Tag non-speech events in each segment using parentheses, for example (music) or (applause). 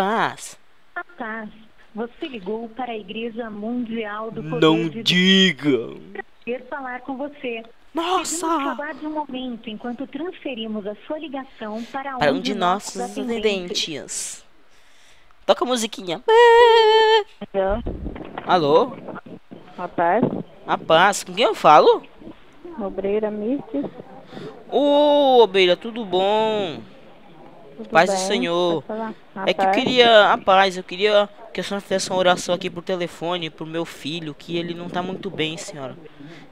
paz. A paz. Você ligou para a Igreja Mundial do Poder Não de diga. Quer falar com você. Nossa! Aguarde um momento enquanto transferimos a sua ligação para um, Para um de nossos atendentes. atendentes. Toca a musiquinha. Alô, Alô? rapaz, A paz. Com quem eu falo? obreira Mirtes. Ô, Obeira, tudo bom? Tudo Paz do bem? Senhor. Pode falar. É que eu queria a paz, eu queria que a senhora fizesse uma oração aqui por telefone pro meu filho, que ele não tá muito bem, senhora.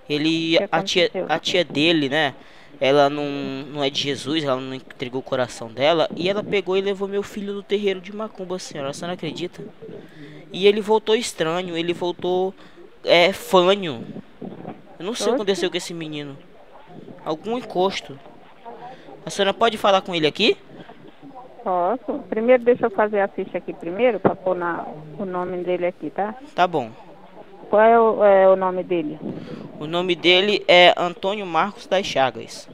Ele, a tia, a tia dele, né? Ela não, não é de Jesus, ela não entregou o coração dela. E ela pegou e levou meu filho do terreiro de Macumba, senhora. A senhora acredita? E ele voltou estranho, ele voltou é, fanho. Eu não sei o que aconteceu com esse menino. Algum encosto. A senhora pode falar com ele aqui? Posso? Primeiro deixa eu fazer a ficha aqui primeiro, pra pôr na, o nome dele aqui, tá? Tá bom. Qual é o, é o nome dele? O nome dele é Antônio Marcos das Chagas.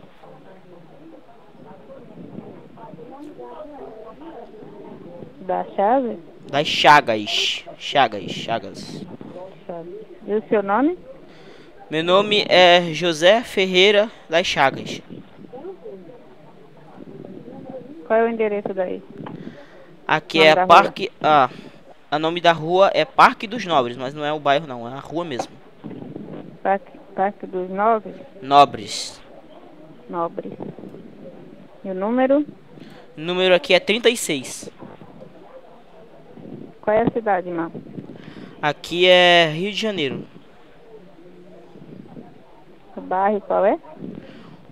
Da chave? Das Chagas. Chagas, Chagas. E o seu nome? Meu nome é José Ferreira das Chagas. Qual é o endereço daí? Aqui é Parque. Ah, o nome da rua é Parque dos Nobres, mas não é o bairro, não, é a rua mesmo. Parque, Parque dos Nobres? Nobres. Nobres. E o número? O número aqui é 36. Qual é a cidade, irmão? Aqui é Rio de Janeiro. O bairro qual é?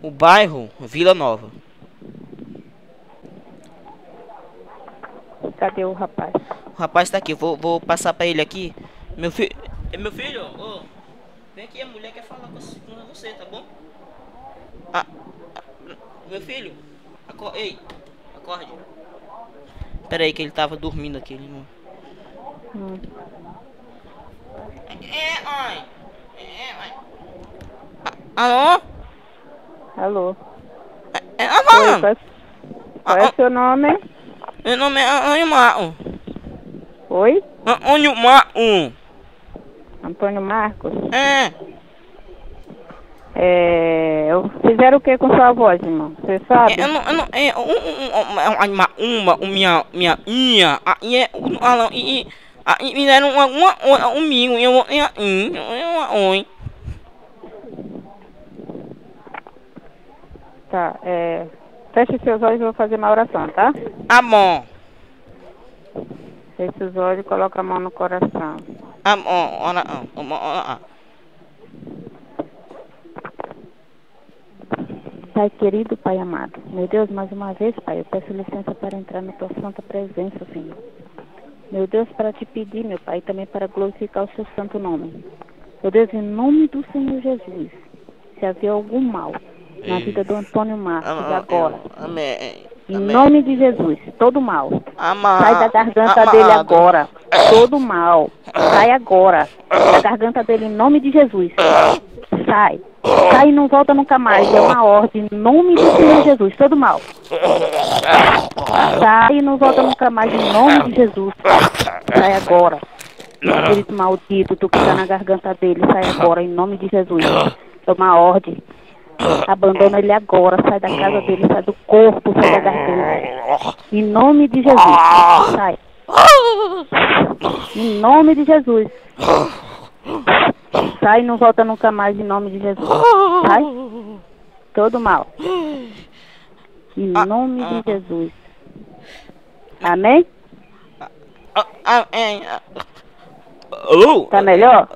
O bairro, Vila Nova. Cadê o rapaz? O rapaz tá aqui, vou, vou passar pra ele aqui. Meu filho. Meu filho, ô. vem aqui, a mulher quer falar com você, tá bom? Ah, ah, meu filho, ei, acorde. Pera aí que ele tava dormindo aqui, ele não. Hum. É, mãe. É, mãe. Alô? Alô? É, Oi, alô? qual é, qual é Ah, o seu nome? Meu nome é Antônio Marco. Oi? Antônio Marco. Antônio Marcos? É. É, fizeram o que com sua voz, irmão? Você sabe? Eu não, eu não, é, um, um, um, uma, uma, uma, minha, minha, minha, aí é, um, e, ah, e me deram uma, uma, uma, um minho, e eu, e a, um, uma, oi. Tá, é, feche seus olhos e vou fazer uma oração, tá? Bom, Feche os olhos e coloca a mão no coração. bom, ora, ah, ora, Pai querido, Pai amado, meu Deus, mais uma vez, Pai, eu peço licença para entrar na tua santa presença, Senhor. Meu Deus, para te pedir, meu Pai, também para glorificar o seu santo nome. Meu Deus, em nome do Senhor Jesus, se havia algum mal na vida do Antônio Marcos agora, amém, em nome de Jesus, todo mal, Sai da garganta dele agora. Todo mal. Sai agora. Da garganta dele em nome de Jesus. Sai. Sai e não volta nunca mais. É uma ordem em nome do Senhor Jesus. Todo mal. Sai e não volta nunca mais em nome de Jesus. Sai agora. Espírito maldito, tu que tá na garganta dele, sai agora em nome de Jesus. É uma ordem. Abandona ele agora, sai da casa dele, sai do corpo, sai da garganta. Em nome de Jesus. Sai. Em nome de Jesus. Sai e não volta nunca mais em nome de Jesus. Sai. Todo mal. Em nome de Jesus. Amém? Ah, ah, é, ah. Alô? Tá melhor?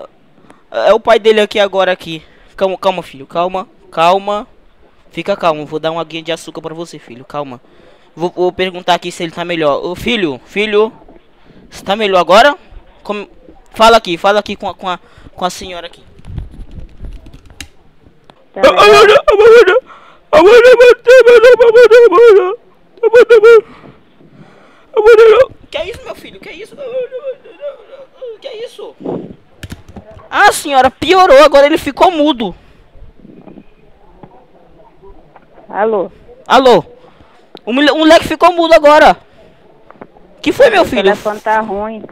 É o pai dele aqui agora aqui. Calma, calma, filho, calma, calma. Fica calmo, vou dar uma guia de açúcar pra você, filho, calma. Vou, vou perguntar aqui se ele tá melhor. Ô filho, filho, você tá melhor agora? Como... Fala aqui, fala aqui com a, com a, com a senhora aqui. Tá? Que é isso, meu filho? Que é isso? Que é isso? Ah, senhora, piorou, agora ele ficou mudo. Alô? Alô? O mole- o moleque ficou mudo agora. Que foi, meu O filho? telefone tá ruim.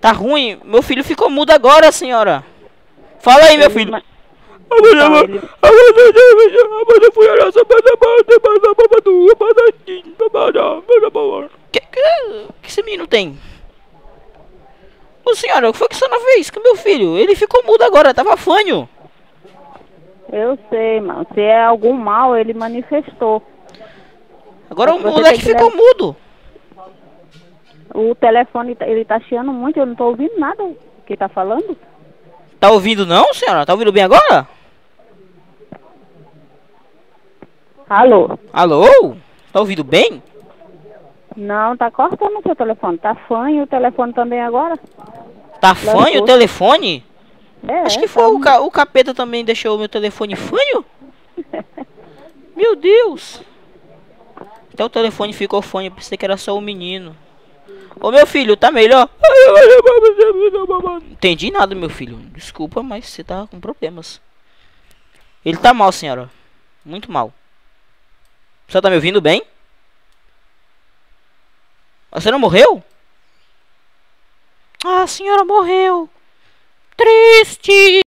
Tá ruim? Meu filho ficou mudo agora, senhora. Fala aí, meu filho. ele- Que, que, que esse menino tem? Ô senhora, o que foi que a senhora fez com meu filho? Ele ficou mudo agora, tava fanho. Eu sei, mano. Se é algum mal, ele manifestou. Agora o moleque ficou mudo. O telefone, tá- ele tá chiando muito, eu não tô ouvindo nada que tá falando. Tá ouvindo não, senhora? Tá ouvindo bem agora? Alô? Alô? Tá ouvindo bem? Não, tá cortando o seu telefone. Tá fanho o telefone também agora? Tá fanho o telefone? É, Acho que tá foi o, ca- o capeta também deixou o meu telefone fanho. (laughs) Meu Deus. Até o telefone ficou fanho, eu pensei que era só o menino. Ô meu filho, tá melhor? Entendi nada, meu filho. Desculpa, mas você tá com problemas. Ele tá mal, senhora. Muito mal. Você tá me ouvindo bem? Você não morreu? Ah, a senhora morreu. Triste.